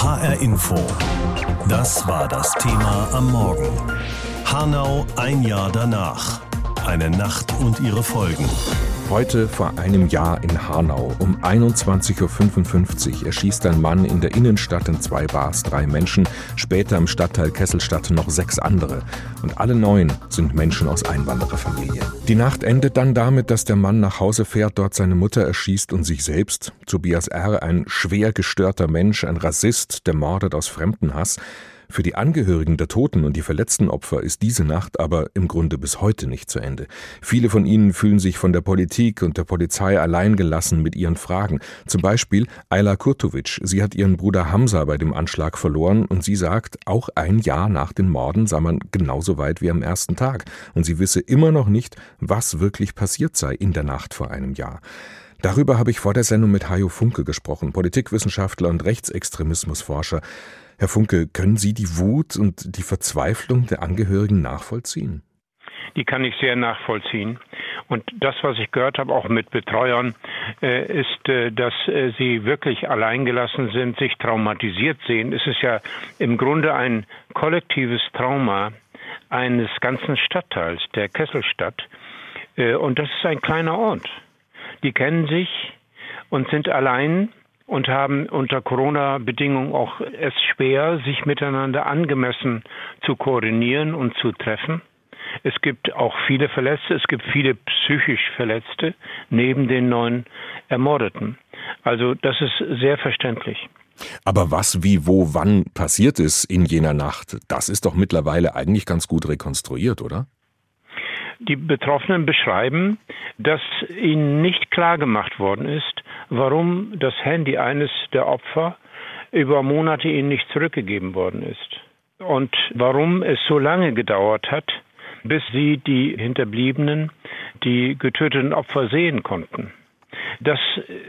HR Info. Das war das Thema am Morgen. Hanau ein Jahr danach. Eine Nacht und ihre Folgen. Heute vor einem Jahr in Hanau um 21.55 Uhr erschießt ein Mann in der Innenstadt in zwei Bars drei Menschen, später im Stadtteil Kesselstadt noch sechs andere. Und alle neun sind Menschen aus Einwandererfamilien. Die Nacht endet dann damit, dass der Mann nach Hause fährt, dort seine Mutter erschießt und sich selbst. Tobias R., ein schwer gestörter Mensch, ein Rassist, der mordet aus Fremdenhass. Für die Angehörigen der Toten und die verletzten Opfer ist diese Nacht aber im Grunde bis heute nicht zu Ende. Viele von ihnen fühlen sich von der Politik und der Polizei alleingelassen mit ihren Fragen. Zum Beispiel Ayla Kurtovic. Sie hat ihren Bruder Hamza bei dem Anschlag verloren und sie sagt, auch ein Jahr nach den Morden sei man genauso weit wie am ersten Tag und sie wisse immer noch nicht, was wirklich passiert sei in der Nacht vor einem Jahr. Darüber habe ich vor der Sendung mit Hajo Funke gesprochen, Politikwissenschaftler und Rechtsextremismusforscher. Herr Funke, können Sie die Wut und die Verzweiflung der Angehörigen nachvollziehen? Die kann ich sehr nachvollziehen. Und das, was ich gehört habe, auch mit Betreuern, äh, ist, äh, dass äh, sie wirklich alleingelassen sind, sich traumatisiert sehen. Es ist ja im Grunde ein kollektives Trauma eines ganzen Stadtteils, der Kesselstadt. Und das ist ein kleiner Ort. Die kennen sich und sind allein und haben unter Corona-Bedingungen auch es schwer, sich miteinander angemessen zu koordinieren und zu treffen. Es gibt auch viele Verletzte, es gibt viele psychisch Verletzte neben den neun Ermordeten. Also das ist sehr verständlich. Aber was, wie, wo, wann passiert ist in jener Nacht, das ist doch mittlerweile eigentlich ganz gut rekonstruiert, oder? Die Betroffenen beschreiben, dass ihnen nicht klar gemacht worden ist, warum das Handy eines der Opfer über Monate ihnen nicht zurückgegeben worden ist. Und warum es so lange gedauert hat, bis sie die Hinterbliebenen, die getöteten Opfer sehen konnten. Das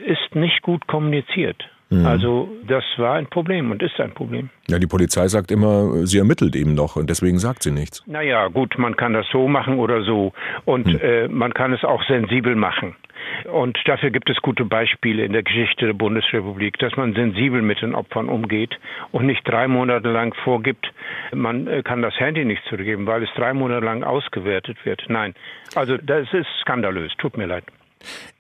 ist nicht gut kommuniziert. Mhm. Also das war ein Problem und ist ein Problem. Ja, die Polizei sagt immer, sie ermittelt eben noch und deswegen sagt sie nichts. Naja, gut, man kann das so machen oder so und mhm. äh, man kann es auch sensibel machen. Und dafür gibt es gute Beispiele in der Geschichte der Bundesrepublik, dass man sensibel mit den Opfern umgeht und nicht drei Monate lang vorgibt, man äh, kann das Handy nicht zurückgeben, weil es drei Monate lang ausgewertet wird. Nein, also das ist skandalös, tut mir leid.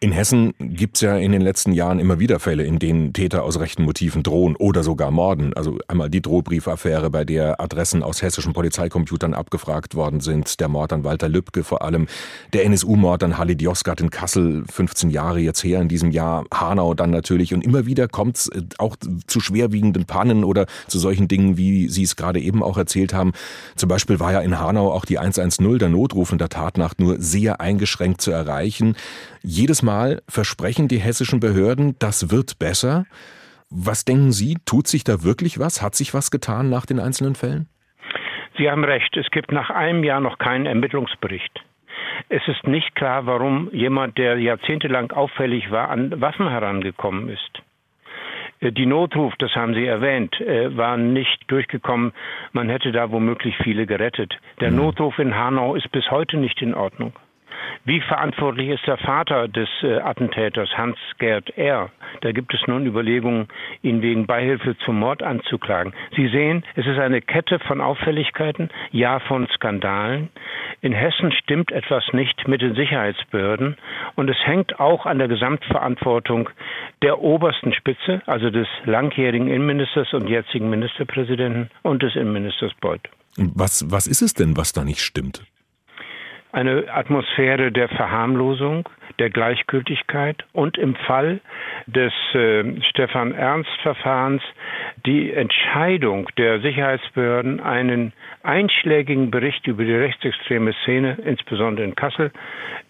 In Hessen gibt es ja in den letzten Jahren immer wieder Fälle, in denen Täter aus rechten Motiven drohen oder sogar morden. Also einmal die Drohbriefaffäre, bei der Adressen aus hessischen Polizeicomputern abgefragt worden sind, der Mord an Walter Lübcke vor allem, der NSU-Mord an Halid Yozgat in Kassel, 15 Jahre jetzt her in diesem Jahr, Hanau dann natürlich. Und immer wieder kommt es äh, auch zu schwerwiegenden Pannen oder zu solchen Dingen, wie Sie es gerade eben auch erzählt haben. Zum Beispiel war ja in Hanau auch die 110, der Notruf in der Tatnacht, nur sehr eingeschränkt zu erreichen. Jedes Mal versprechen die hessischen Behörden, das wird besser. Was denken Sie, tut sich da wirklich was? Hat sich was getan nach den einzelnen Fällen? Sie haben recht, es gibt nach einem Jahr noch keinen Ermittlungsbericht. Es ist nicht klar, warum jemand, der jahrzehntelang auffällig war, an Waffen herangekommen ist. Äh, die Notruf, das haben Sie erwähnt, äh, war nicht durchgekommen. Man hätte da womöglich viele gerettet. Der mhm. Notruf in Hanau ist bis heute nicht in Ordnung. Wie verantwortlich ist der Vater des äh, Attentäters, Hans-Gerd R.? Da gibt es nun Überlegungen, ihn wegen Beihilfe zum Mord anzuklagen. Sie sehen, es ist eine Kette von Auffälligkeiten, ja von Skandalen. In Hessen stimmt etwas nicht mit den Sicherheitsbehörden und es hängt auch an der Gesamtverantwortung der obersten Spitze, also des langjährigen Innenministers und jetzigen Ministerpräsidenten und des Innenministers Beuth. Was, was ist es denn, was da nicht stimmt? Eine Atmosphäre der Verharmlosung, der Gleichgültigkeit und im Fall des äh, Stefan Ernst Verfahrens die Entscheidung der Sicherheitsbehörden, einen einschlägigen Bericht über die rechtsextreme Szene, insbesondere in Kassel,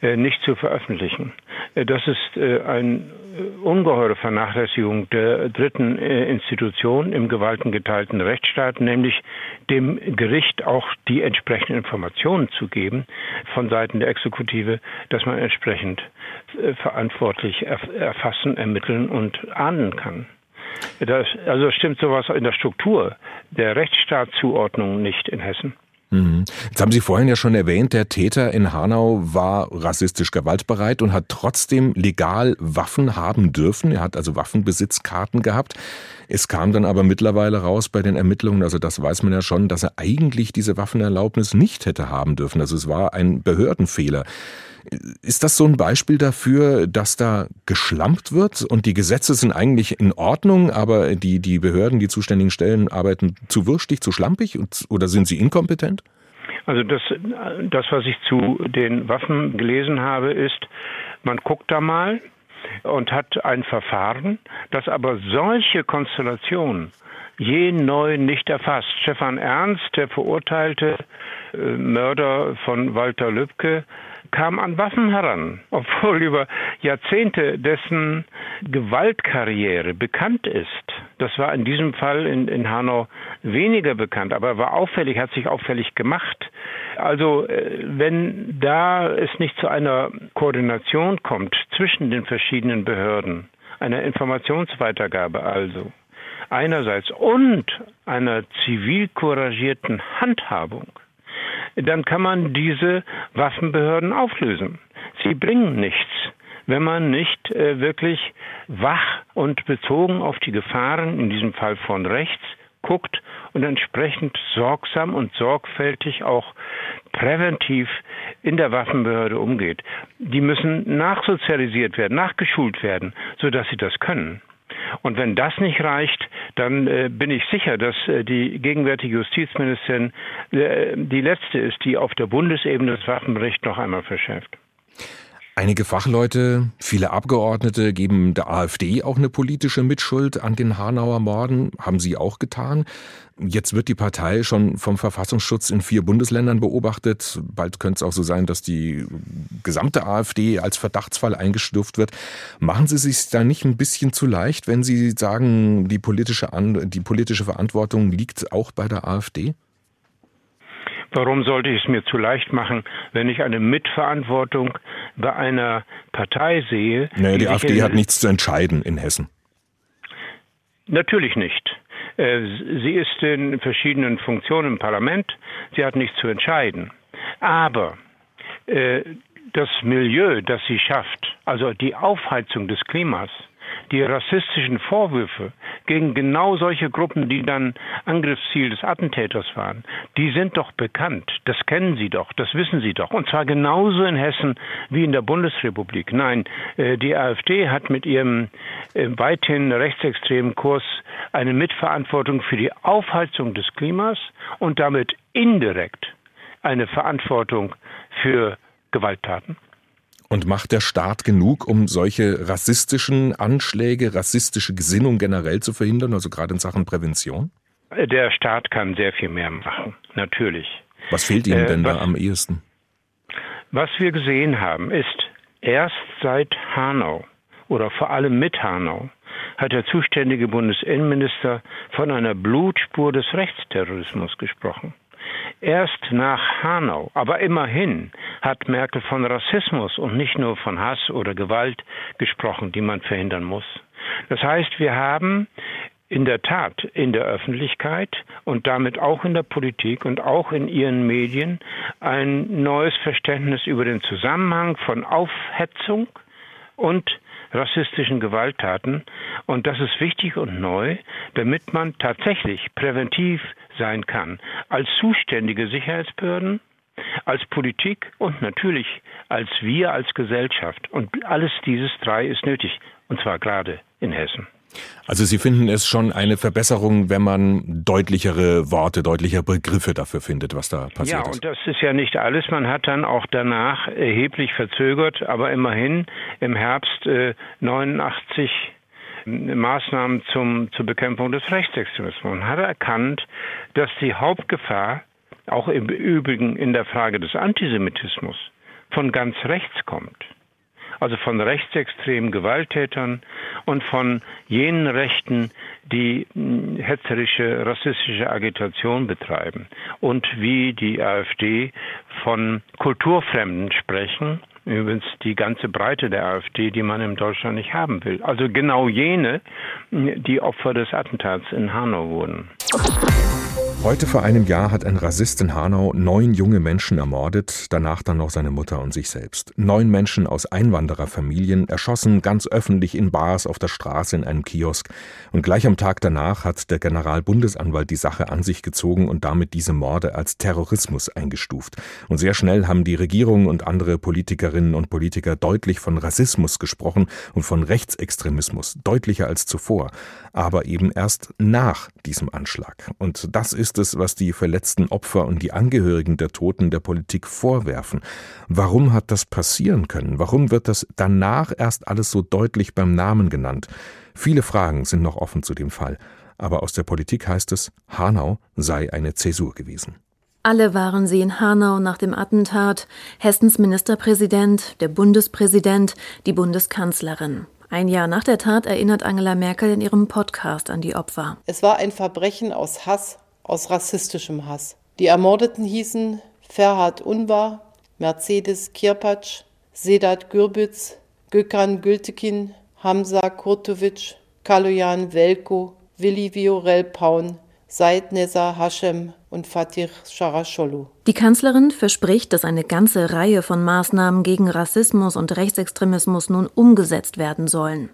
äh, nicht zu veröffentlichen. Äh, das ist äh, eine ungeheure Vernachlässigung der dritten Institution im gewaltengeteilten Rechtsstaat, nämlich dem Gericht auch die entsprechenden Informationen zu geben von Seiten der Exekutive, dass man entsprechend verantwortlich erfassen, ermitteln und ahnden kann. Das, also stimmt sowas in der Struktur der Rechtsstaatszuordnung nicht in Hessen. Mhm. Jetzt haben Sie vorhin ja schon erwähnt, der Täter in Hanau war rassistisch gewaltbereit und hat trotzdem legal Waffen haben dürfen. Er hat also Waffenbesitzkarten gehabt. Es kam dann aber mittlerweile raus bei den Ermittlungen, also das weiß man ja schon, dass er eigentlich diese Waffenerlaubnis nicht hätte haben dürfen. Also es war ein Behördenfehler. Ist das so ein Beispiel dafür, dass da geschlampt wird und die Gesetze sind eigentlich in Ordnung, aber die, die Behörden, die zuständigen Stellen arbeiten zu wurstig, zu schlampig und, oder sind sie inkompetent? Also das, das, was ich zu den Waffen gelesen habe, ist, man guckt da mal und hat ein Verfahren, das aber solche Konstellationen je neu nicht erfasst. Stefan Ernst, der verurteilte äh, Mörder von Walter Lübcke, kam an Waffen heran, obwohl über Jahrzehnte dessen Gewaltkarriere bekannt ist. Das war in diesem Fall in, in Hanau weniger bekannt, aber war auffällig, hat sich auffällig gemacht. Also äh, wenn da es nicht zu einer Koordination kommt zwischen den verschiedenen Behörden, einer Informationsweitergabe also, einerseits und einer zivil couragierten Handhabung, dann kann man diese Waffenbehörden auflösen. Sie bringen nichts, wenn man nicht äh, wirklich wach und bezogen auf die Gefahren, in diesem Fall von rechts, guckt und entsprechend sorgsam und sorgfältig auch präventiv in der Waffenbehörde umgeht. Die müssen nachsozialisiert werden, nachgeschult werden, sodass sie das können. Und wenn das nicht reicht, dann äh, bin ich sicher, dass äh, die gegenwärtige Justizministerin äh, die letzte ist, die auf der Bundesebene das Waffenrecht noch einmal verschärft. Einige Fachleute, viele Abgeordnete geben der AfD auch eine politische Mitschuld an den Hanauer Morden, haben sie auch getan. Jetzt wird die Partei schon vom Verfassungsschutz in vier Bundesländern beobachtet. Bald könnte es auch so sein, dass die gesamte AfD als Verdachtsfall eingestuft wird. Machen Sie sich da nicht ein bisschen zu leicht, wenn Sie sagen, die politische, die politische Verantwortung liegt auch bei der AfD? Warum sollte ich es mir zu leicht machen, wenn ich eine Mitverantwortung bei einer Partei sehe? Naja, die, die AfD hat nichts zu entscheiden in Hessen. Natürlich nicht. Äh, sie ist in verschiedenen Funktionen im Parlament. Sie hat nichts zu entscheiden. Aber äh, das Milieu, das sie schafft, also die Aufheizung des Klimas, die rassistischen Vorwürfe gegen genau solche Gruppen, die dann Angriffsziel des Attentäters waren, die sind doch bekannt. Das kennen Sie doch, das wissen Sie doch. Und zwar genauso in Hessen wie in der Bundesrepublik. Nein, äh, die AfD hat mit ihrem äh, weithin rechtsextremen Kurs eine Mitverantwortung für die Aufheizung des Klimas und damit indirekt eine Verantwortung für Gewalttaten. Und macht der Staat genug, um solche rassistischen Anschläge, rassistische Gesinnung generell zu verhindern, also gerade in Sachen Prävention? Der Staat kann sehr viel mehr machen, natürlich. Was fehlt Ihnen äh, denn was, da am ehesten? Was wir gesehen haben, ist, erst seit Hanau oder vor allem mit Hanau hat der zuständige Bundesinnenminister von einer Blutspur des Rechtsterrorismus gesprochen. Erst nach Hanau, aber immerhin, hat Merkel von Rassismus und nicht nur von Hass oder Gewalt gesprochen, die man verhindern muss. Das heißt, wir haben in der Tat in der Öffentlichkeit und damit auch in der Politik und auch in ihren Medien ein neues Verständnis über den Zusammenhang von Aufhetzung und rassistischen Gewalttaten. Und das ist wichtig und neu, damit man tatsächlich präventiv sein kann. Als zuständige Sicherheitsbehörden, als Politik und natürlich als wir als Gesellschaft. Und alles dieses drei ist nötig. Und zwar gerade in Hessen. Also Sie finden es schon eine Verbesserung, wenn man deutlichere Worte, deutlichere Begriffe dafür findet, was da passiert ist. Ja, und das ist ja nicht alles. Man hat dann auch danach erheblich verzögert, aber immerhin im Herbst äh, 89 äh, Maßnahmen zum, zur Bekämpfung des Rechtsextremismus. Man hat erkannt, dass die Hauptgefahr, auch im Übrigen in der Frage des Antisemitismus, von ganz rechts kommt also von rechtsextremen Gewalttätern und von jenen Rechten, die hm, hetzerische, rassistische Agitation betreiben und wie die AfD von Kulturfremden sprechen. Übrigens die ganze Breite der AfD, die man in Deutschland nicht haben will. Also genau jene, hm, die Opfer des Attentats in Hanau wurden. Heute vor einem Jahr hat ein Rassist in Hanau neun junge Menschen ermordet, danach dann noch seine Mutter und sich selbst. Neun Menschen aus Einwandererfamilien erschossen ganz öffentlich in Bars auf der Straße in einem Kiosk. Und gleich am Tag danach hat der Generalbundesanwalt die Sache an sich gezogen und damit diese Morde als Terrorismus eingestuft. Und sehr schnell haben die Regierung und andere Politikerinnen und Politiker deutlich von Rassismus gesprochen und von Rechtsextremismus, deutlicher als zuvor. Aber eben erst nach diesem Anschlag. Und das ist ist es, was die verletzten Opfer und die Angehörigen der Toten der Politik vorwerfen. Warum hat das passieren können? Warum wird das danach erst alles so deutlich beim Namen genannt? Viele Fragen sind noch offen zu dem Fall. Aber aus der Politik heißt es, Hanau sei eine Zäsur gewesen. Alle waren sie in Hanau nach dem Attentat, Hessens Ministerpräsident, der Bundespräsident, die Bundeskanzlerin. Ein Jahr nach der Tat erinnert Angela Merkel in ihrem Podcast an die Opfer. Es war ein Verbrechen aus Hass aus rassistischem Hass. Die Ermordeten hießen Ferhat Unvar, Mercedes Kirpatsch, Sedat Gürbüz, Gökhan Gültekin, Hamza Kurtovic, Kaloyan Velko, Willi Viorel Paun, Said Neza Hashem und Fatih Sharascholu. Die Kanzlerin verspricht, dass eine ganze Reihe von Maßnahmen gegen Rassismus und Rechtsextremismus nun umgesetzt werden sollen.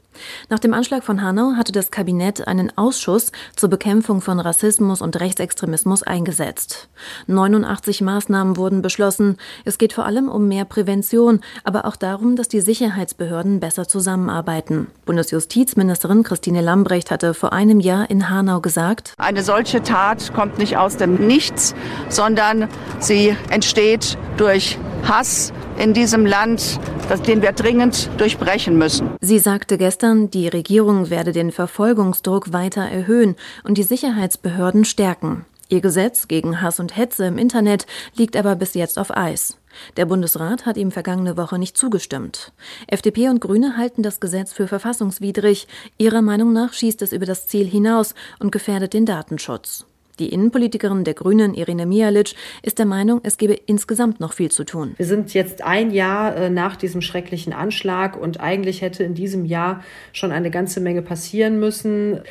Nach dem Anschlag von Hanau hatte das Kabinett einen Ausschuss zur Bekämpfung von Rassismus und Rechtsextremismus eingesetzt. 89 Maßnahmen wurden beschlossen. Es geht vor allem um mehr Prävention, aber auch darum, dass die Sicherheitsbehörden besser zusammenarbeiten. Bundesjustizministerin Christine Lambrecht hatte vor einem Jahr in Hanau gesagt, eine solche Tat kommt nicht aus dem Nichts, sondern Sie entsteht durch Hass in diesem Land, den wir dringend durchbrechen müssen. Sie sagte gestern, die Regierung werde den Verfolgungsdruck weiter erhöhen und die Sicherheitsbehörden stärken. Ihr Gesetz gegen Hass und Hetze im Internet liegt aber bis jetzt auf Eis. Der Bundesrat hat ihm vergangene Woche nicht zugestimmt. FDP und Grüne halten das Gesetz für verfassungswidrig. Ihrer Meinung nach schießt es über das Ziel hinaus und gefährdet den Datenschutz. Die Innenpolitikerin der Grünen, Irene Mialic, ist der Meinung, es gebe insgesamt noch viel zu tun. Wir sind jetzt ein Jahr äh, nach diesem schrecklichen Anschlag und eigentlich hätte in diesem Jahr schon eine ganze Menge passieren müssen.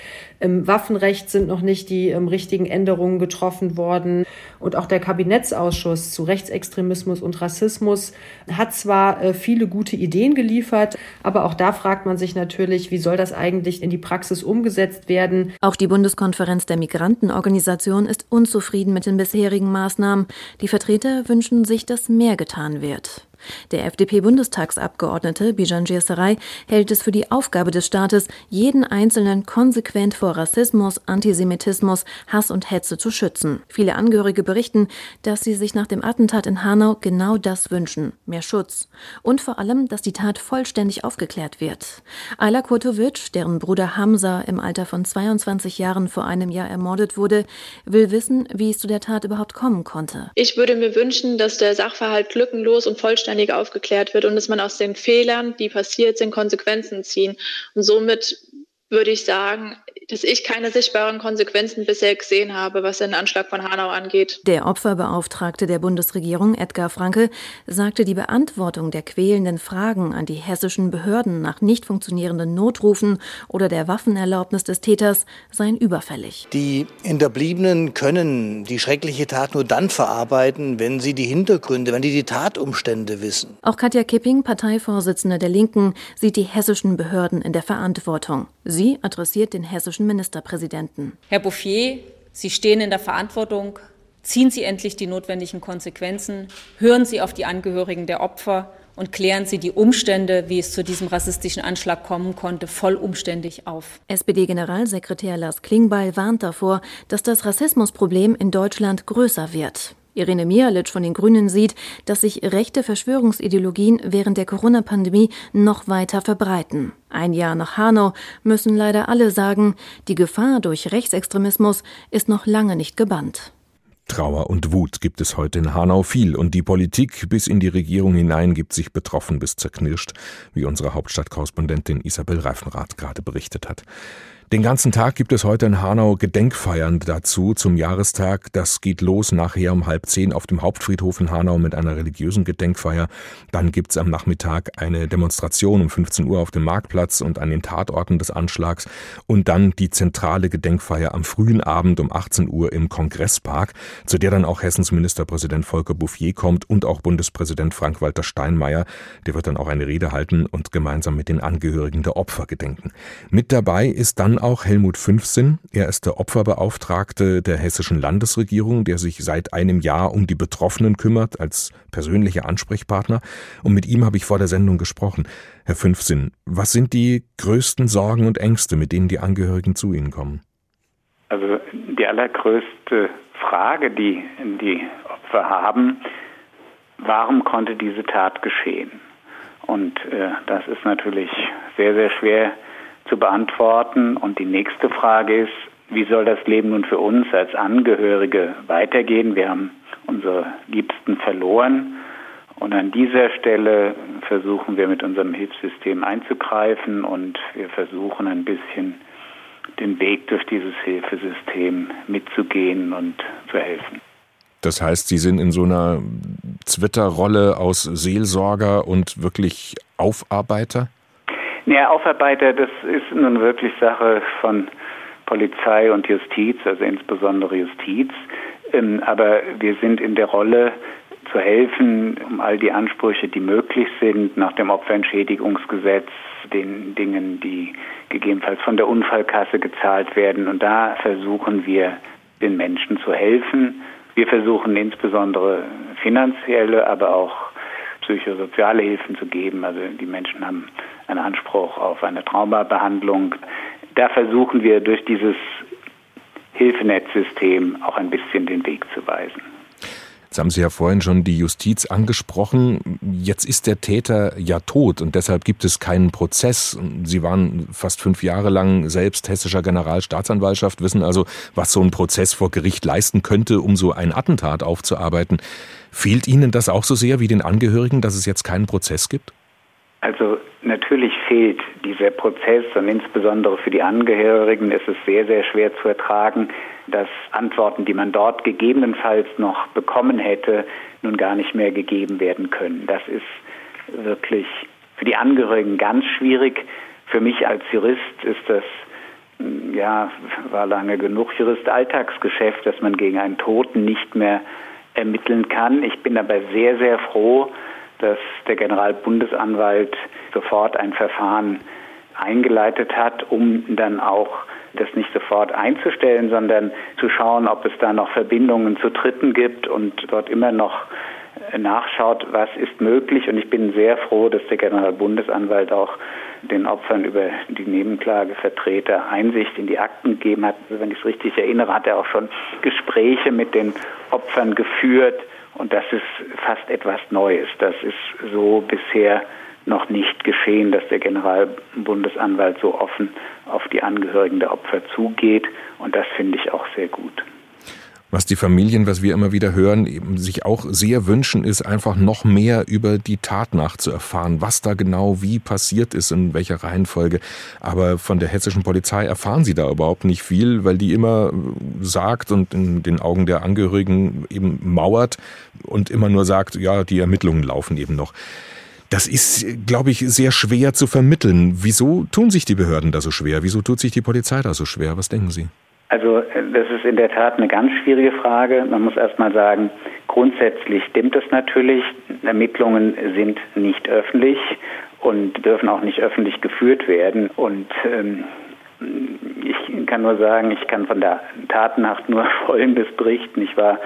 Im Waffenrecht sind noch nicht die ähm, richtigen Änderungen getroffen worden. Und auch der Kabinettsausschuss zu Rechtsextremismus und Rassismus hat zwar äh, viele gute Ideen geliefert, aber auch da fragt man sich natürlich, wie soll das eigentlich in die Praxis umgesetzt werden? Auch die Bundeskonferenz der Migrantenorganisation ist unzufrieden mit den bisherigen Maßnahmen. Die Vertreter wünschen sich, dass mehr getan wird. Der FDP-Bundestagsabgeordnete Bijan Sarai hält es für die Aufgabe des Staates, jeden Einzelnen konsequent vor Rassismus, Antisemitismus, Hass und Hetze zu schützen. Viele Angehörige berichten, dass sie sich nach dem Attentat in Hanau genau das wünschen. Mehr Schutz. Und vor allem, dass die Tat vollständig aufgeklärt wird. Ayla Kurtovic, deren Bruder Hamza im Alter von 22 Jahren vor einem Jahr ermordet wurde, will wissen, wie es zu der Tat überhaupt kommen konnte. Ich würde mir wünschen, dass der Sachverhalt lückenlos und vollständig vollständig aufgeklärt wird und dass man aus den Fehlern, die passiert sind, Konsequenzen ziehen. Und somit würde ich sagen, dass ich keine sichtbaren Konsequenzen bisher gesehen habe, was den Anschlag von Hanau angeht. Der Opferbeauftragte der Bundesregierung, Edgar Franke, sagte, die Beantwortung der quälenden Fragen an die hessischen Behörden nach nicht funktionierenden Notrufen oder der Waffenerlaubnis des Täters seien überfällig. Die Hinterbliebenen können die schreckliche Tat nur dann verarbeiten, wenn sie die Hintergründe, wenn die die Tatumstände wissen. Auch Katja Kipping, Parteivorsitzende der Linken, sieht die hessischen Behörden in der Verantwortung. Sie adressiert den hessischen Ministerpräsidenten. Herr Bouffier, Sie stehen in der Verantwortung. Ziehen Sie endlich die notwendigen Konsequenzen. Hören Sie auf die Angehörigen der Opfer und klären Sie die Umstände, wie es zu diesem rassistischen Anschlag kommen konnte, vollumständig auf. SPD-Generalsekretär Lars Klingbeil warnt davor, dass das Rassismusproblem in Deutschland größer wird. Irene Mialic von den Grünen sieht, dass sich rechte Verschwörungsideologien während der Corona-Pandemie noch weiter verbreiten. Ein Jahr nach Hanau müssen leider alle sagen, die Gefahr durch Rechtsextremismus ist noch lange nicht gebannt. Trauer und Wut gibt es heute in Hanau viel und die Politik bis in die Regierung hinein gibt sich betroffen bis zerknirscht, wie unsere Hauptstadtkorrespondentin Isabel Reifenrath gerade berichtet hat. Den ganzen Tag gibt es heute in Hanau Gedenkfeiern dazu zum Jahrestag. Das geht los nachher um halb zehn auf dem Hauptfriedhof in Hanau mit einer religiösen Gedenkfeier. Dann gibt's am Nachmittag eine Demonstration um 15 Uhr auf dem Marktplatz und an den Tatorten des Anschlags und dann die zentrale Gedenkfeier am frühen Abend um 18 Uhr im Kongresspark, zu der dann auch Hessens Ministerpräsident Volker Bouffier kommt und auch Bundespräsident Frank-Walter Steinmeier. Der wird dann auch eine Rede halten und gemeinsam mit den Angehörigen der Opfer gedenken. Mit dabei ist dann auch Helmut Fünfsinn. Er ist der Opferbeauftragte der hessischen Landesregierung, der sich seit einem Jahr um die Betroffenen kümmert, als persönlicher Ansprechpartner. Und mit ihm habe ich vor der Sendung gesprochen. Herr Fünfsinn, was sind die größten Sorgen und Ängste, mit denen die Angehörigen zu Ihnen kommen? Also die allergrößte Frage, die die Opfer haben, warum konnte diese Tat geschehen? Und äh, das ist natürlich sehr, sehr schwer zu beantworten. Und die nächste Frage ist, wie soll das Leben nun für uns als Angehörige weitergehen? Wir haben unsere Liebsten verloren. Und an dieser Stelle versuchen wir mit unserem Hilfssystem einzugreifen und wir versuchen ein bisschen den Weg durch dieses Hilfesystem mitzugehen und zu helfen. Das heißt, Sie sind in so einer Twitter-Rolle aus Seelsorger und wirklich Aufarbeiter? Ja, Aufarbeiter, das ist nun wirklich Sache von Polizei und Justiz, also insbesondere Justiz. Ähm, aber wir sind in der Rolle zu helfen, um all die Ansprüche, die möglich sind, nach dem Opferentschädigungsgesetz, den Dingen, die gegebenenfalls von der Unfallkasse gezahlt werden. Und da versuchen wir, den Menschen zu helfen. Wir versuchen insbesondere finanzielle, aber auch psychosoziale Hilfen zu geben. Also die Menschen haben einen Anspruch auf eine Traumabehandlung. Da versuchen wir durch dieses Hilfenetzsystem auch ein bisschen den Weg zu weisen. Jetzt haben Sie ja vorhin schon die Justiz angesprochen. Jetzt ist der Täter ja tot und deshalb gibt es keinen Prozess. Sie waren fast fünf Jahre lang selbst hessischer Generalstaatsanwaltschaft, wissen also, was so ein Prozess vor Gericht leisten könnte, um so ein Attentat aufzuarbeiten. Fehlt Ihnen das auch so sehr wie den Angehörigen, dass es jetzt keinen Prozess gibt? Also natürlich fehlt dieser Prozess und insbesondere für die Angehörigen ist es sehr, sehr schwer zu ertragen, dass Antworten, die man dort gegebenenfalls noch bekommen hätte, nun gar nicht mehr gegeben werden können. Das ist wirklich für die Angehörigen ganz schwierig. Für mich als Jurist ist das ja, war lange genug Jurist Alltagsgeschäft, dass man gegen einen Toten nicht mehr ermitteln kann. Ich bin aber sehr, sehr froh, dass der Generalbundesanwalt sofort ein Verfahren eingeleitet hat, um dann auch das nicht sofort einzustellen, sondern zu schauen, ob es da noch Verbindungen zu Dritten gibt und dort immer noch nachschaut, was ist möglich. Und ich bin sehr froh, dass der Generalbundesanwalt auch den Opfern über die Nebenklagevertreter Einsicht in die Akten gegeben hat. Also wenn ich es richtig erinnere, hat er auch schon Gespräche mit den Opfern geführt. Und das ist fast etwas Neues. Das ist so bisher noch nicht geschehen, dass der Generalbundesanwalt so offen auf die Angehörigen der Opfer zugeht. Und das finde ich auch sehr gut. Was die Familien, was wir immer wieder hören, eben sich auch sehr wünschen, ist einfach noch mehr über die Tat nachzuerfahren, was da genau wie passiert ist, in welcher Reihenfolge. Aber von der hessischen Polizei erfahren sie da überhaupt nicht viel, weil die immer sagt und in den Augen der Angehörigen eben mauert und immer nur sagt, ja, die Ermittlungen laufen eben noch. Das ist, glaube ich, sehr schwer zu vermitteln. Wieso tun sich die Behörden da so schwer? Wieso tut sich die Polizei da so schwer? Was denken Sie? Also das ist in der Tat eine ganz schwierige Frage. Man muss erst mal sagen, grundsätzlich stimmt es natürlich. Ermittlungen sind nicht öffentlich und dürfen auch nicht öffentlich geführt werden. Und ähm, ich kann nur sagen, ich kann von der Tatnacht nur Folgendes berichten. Ich war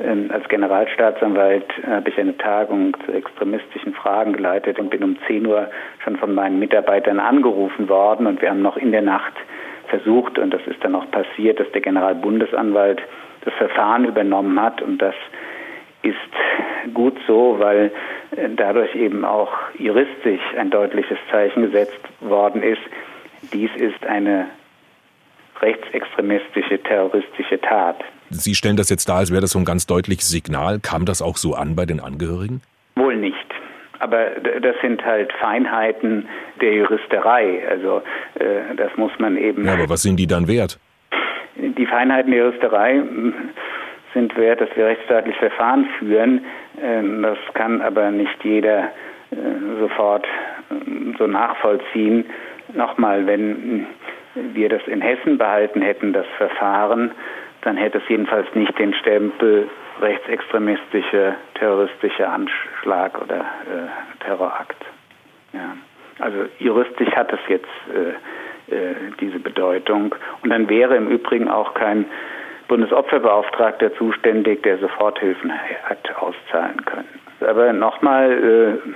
ähm, als Generalstaatsanwalt habe ich eine Tagung zu extremistischen Fragen geleitet und bin um 10 Uhr schon von meinen Mitarbeitern angerufen worden und wir haben noch in der Nacht versucht, und das ist dann auch passiert, dass der Generalbundesanwalt das Verfahren übernommen hat. Und das ist gut so, weil äh, dadurch eben auch juristisch ein deutliches Zeichen gesetzt worden ist. Dies ist eine rechtsextremistische, terroristische Tat. Sie stellen das jetzt dar, als wäre das so ein ganz deutliches Signal. Kam das auch so an bei den Angehörigen? Aber das sind halt Feinheiten der Juristerei. Also äh, das muss man eben. Ja, aber was sind die dann wert? Die Feinheiten der Juristerei hm, sind wert, dass wir rechtsstaatlich Verfahren führen. Ähm, das kann aber nicht jeder äh, sofort ähm, so nachvollziehen. Nochmal, wenn wir das in Hessen behalten hätten, das Verfahren, dann hätte es jedenfalls nicht den Stempel rechtsextremistischer, terroristischer Anschlag oder äh, Terrorakt. Ja. Also juristisch hat es jetzt äh, äh, diese Bedeutung. Und dann wäre im Übrigen auch kein Bundesopferbeauftragter zuständig, der Soforthilfen hat auszahlen können. Aber nochmal, äh,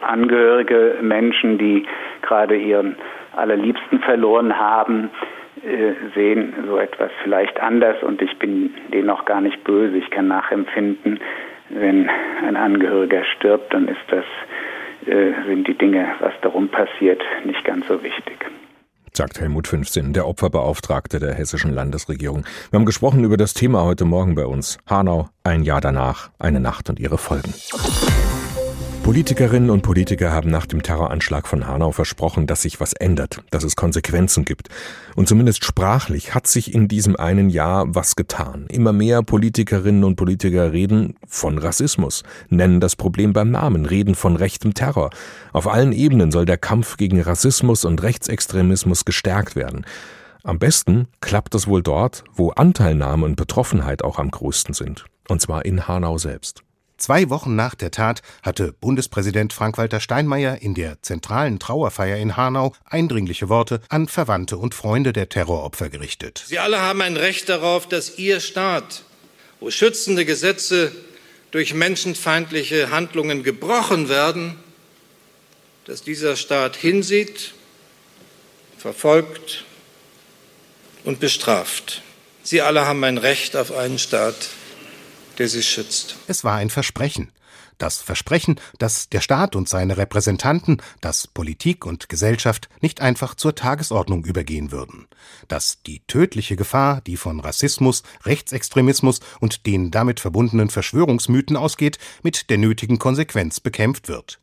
Angehörige Menschen, die gerade ihren allerliebsten verloren haben, sehen so etwas vielleicht anders und ich bin denen auch gar nicht böse. Ich kann nachempfinden, wenn ein Angehöriger stirbt, dann ist das, äh, sind die Dinge, was darum passiert, nicht ganz so wichtig sagt Helmut 15, der Opferbeauftragte der hessischen Landesregierung. Wir haben gesprochen über das Thema heute Morgen bei uns. Hanau, ein Jahr danach, eine Nacht und ihre Folgen. Politikerinnen und Politiker haben nach dem Terroranschlag von Hanau versprochen, dass sich was ändert, dass es Konsequenzen gibt. Und zumindest sprachlich hat sich in diesem einen Jahr was getan. Immer mehr Politikerinnen und Politiker reden von Rassismus, nennen das Problem beim Namen, reden von rechtem Terror. Auf allen Ebenen soll der Kampf gegen Rassismus und Rechtsextremismus gestärkt werden. Am besten klappt es wohl dort, wo Anteilnahme und Betroffenheit auch am größten sind. Und zwar in Hanau selbst. Zwei Wochen nach der Tat hatte Bundespräsident Frank-Walter Steinmeier in der zentralen Trauerfeier in Hanau eindringliche Worte an Verwandte und Freunde der Terroropfer gerichtet. Sie alle haben ein Recht darauf, dass Ihr Staat, wo schützende Gesetze durch menschenfeindliche Handlungen gebrochen werden, dass dieser Staat hinsieht, verfolgt und bestraft. Sie alle haben ein Recht auf einen Staat, der sie schützt. Es war ein Versprechen. Das Versprechen, dass der Staat und seine Repräsentanten, dass Politik und Gesellschaft nicht einfach zur Tagesordnung übergehen würden, dass die tödliche Gefahr, die von Rassismus, Rechtsextremismus und den damit verbundenen Verschwörungsmythen ausgeht, mit der nötigen Konsequenz bekämpft wird.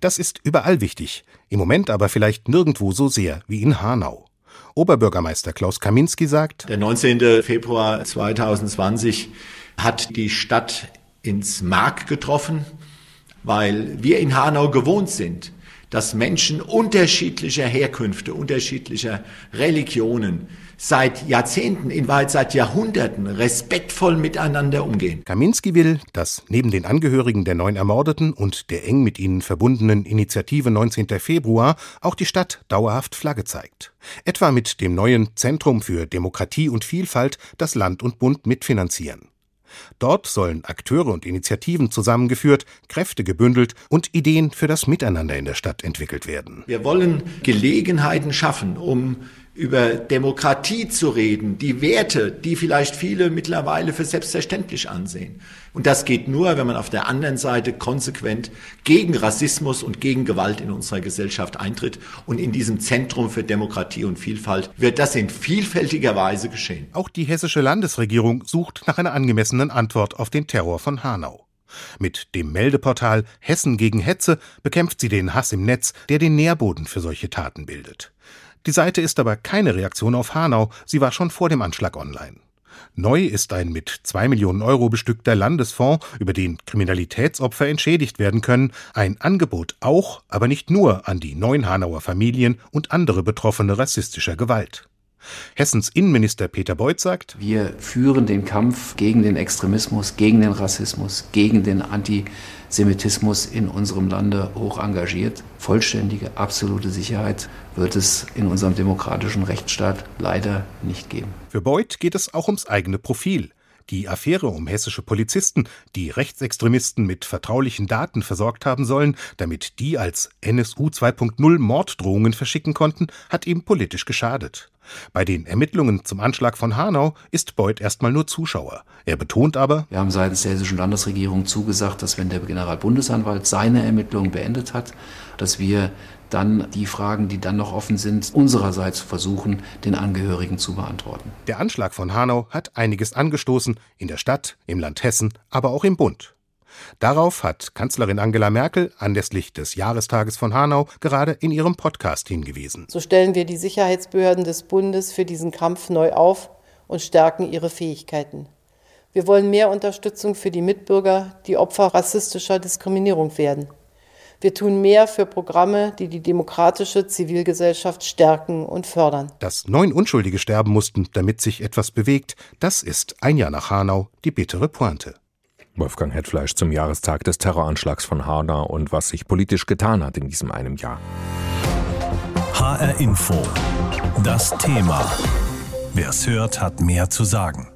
Das ist überall wichtig, im Moment aber vielleicht nirgendwo so sehr wie in Hanau. Oberbürgermeister Klaus Kaminski sagt, Der 19. Februar 2020 hat die Stadt ins Mark getroffen, weil wir in Hanau gewohnt sind, dass Menschen unterschiedlicher Herkünfte, unterschiedlicher Religionen seit Jahrzehnten, in Wahrheit seit Jahrhunderten respektvoll miteinander umgehen. Kaminski will, dass neben den Angehörigen der neun Ermordeten und der eng mit ihnen verbundenen Initiative 19. Februar auch die Stadt dauerhaft Flagge zeigt. Etwa mit dem neuen Zentrum für Demokratie und Vielfalt, das Land und Bund mitfinanzieren. Dort sollen Akteure und Initiativen zusammengeführt, Kräfte gebündelt und Ideen für das Miteinander in der Stadt entwickelt werden. Wir wollen Gelegenheiten schaffen, um über Demokratie zu reden, die Werte, die vielleicht viele mittlerweile für selbstverständlich ansehen. Und das geht nur, wenn man auf der anderen Seite konsequent gegen Rassismus und gegen Gewalt in unserer Gesellschaft eintritt. Und in diesem Zentrum für Demokratie und Vielfalt wird das in vielfältiger Weise geschehen. Auch die hessische Landesregierung sucht nach einer angemessenen Antwort auf den Terror von Hanau. Mit dem Meldeportal Hessen gegen Hetze bekämpft sie den Hass im Netz, der den Nährboden für solche Taten bildet. Die Seite ist aber keine Reaktion auf Hanau, sie war schon vor dem Anschlag online. Neu ist ein mit zwei Millionen Euro bestückter Landesfonds, über den Kriminalitätsopfer entschädigt werden können, ein Angebot auch, aber nicht nur an die neuen Hanauer Familien und andere Betroffene rassistischer Gewalt. Hessens Innenminister Peter Beuth sagt, wir führen den Kampf gegen den Extremismus, gegen den Rassismus, gegen den Antisemitismus in unserem Lande hoch engagiert. Vollständige, absolute Sicherheit wird es in unserem demokratischen Rechtsstaat leider nicht geben. Für Beuth geht es auch ums eigene Profil. Die Affäre um hessische Polizisten, die Rechtsextremisten mit vertraulichen Daten versorgt haben sollen, damit die als NSU 2.0 Morddrohungen verschicken konnten, hat ihm politisch geschadet. Bei den Ermittlungen zum Anschlag von Hanau ist Beuth erstmal nur Zuschauer. Er betont aber, wir haben seitens der hessischen Landesregierung zugesagt, dass wenn der Generalbundesanwalt seine Ermittlungen beendet hat, dass wir dann die Fragen, die dann noch offen sind, unsererseits versuchen, den Angehörigen zu beantworten. Der Anschlag von Hanau hat einiges angestoßen, in der Stadt, im Land Hessen, aber auch im Bund. Darauf hat Kanzlerin Angela Merkel anlässlich des Jahrestages von Hanau gerade in ihrem Podcast hingewiesen. So stellen wir die Sicherheitsbehörden des Bundes für diesen Kampf neu auf und stärken ihre Fähigkeiten. Wir wollen mehr Unterstützung für die Mitbürger, die Opfer rassistischer Diskriminierung werden. Wir tun mehr für Programme, die die demokratische Zivilgesellschaft stärken und fördern. Dass neun Unschuldige sterben mussten, damit sich etwas bewegt, das ist ein Jahr nach Hanau die bittere Pointe. Wolfgang Hetfleisch zum Jahrestag des Terroranschlags von Hanau und was sich politisch getan hat in diesem einem Jahr. HR Info. Das Thema. Wer es hört, hat mehr zu sagen.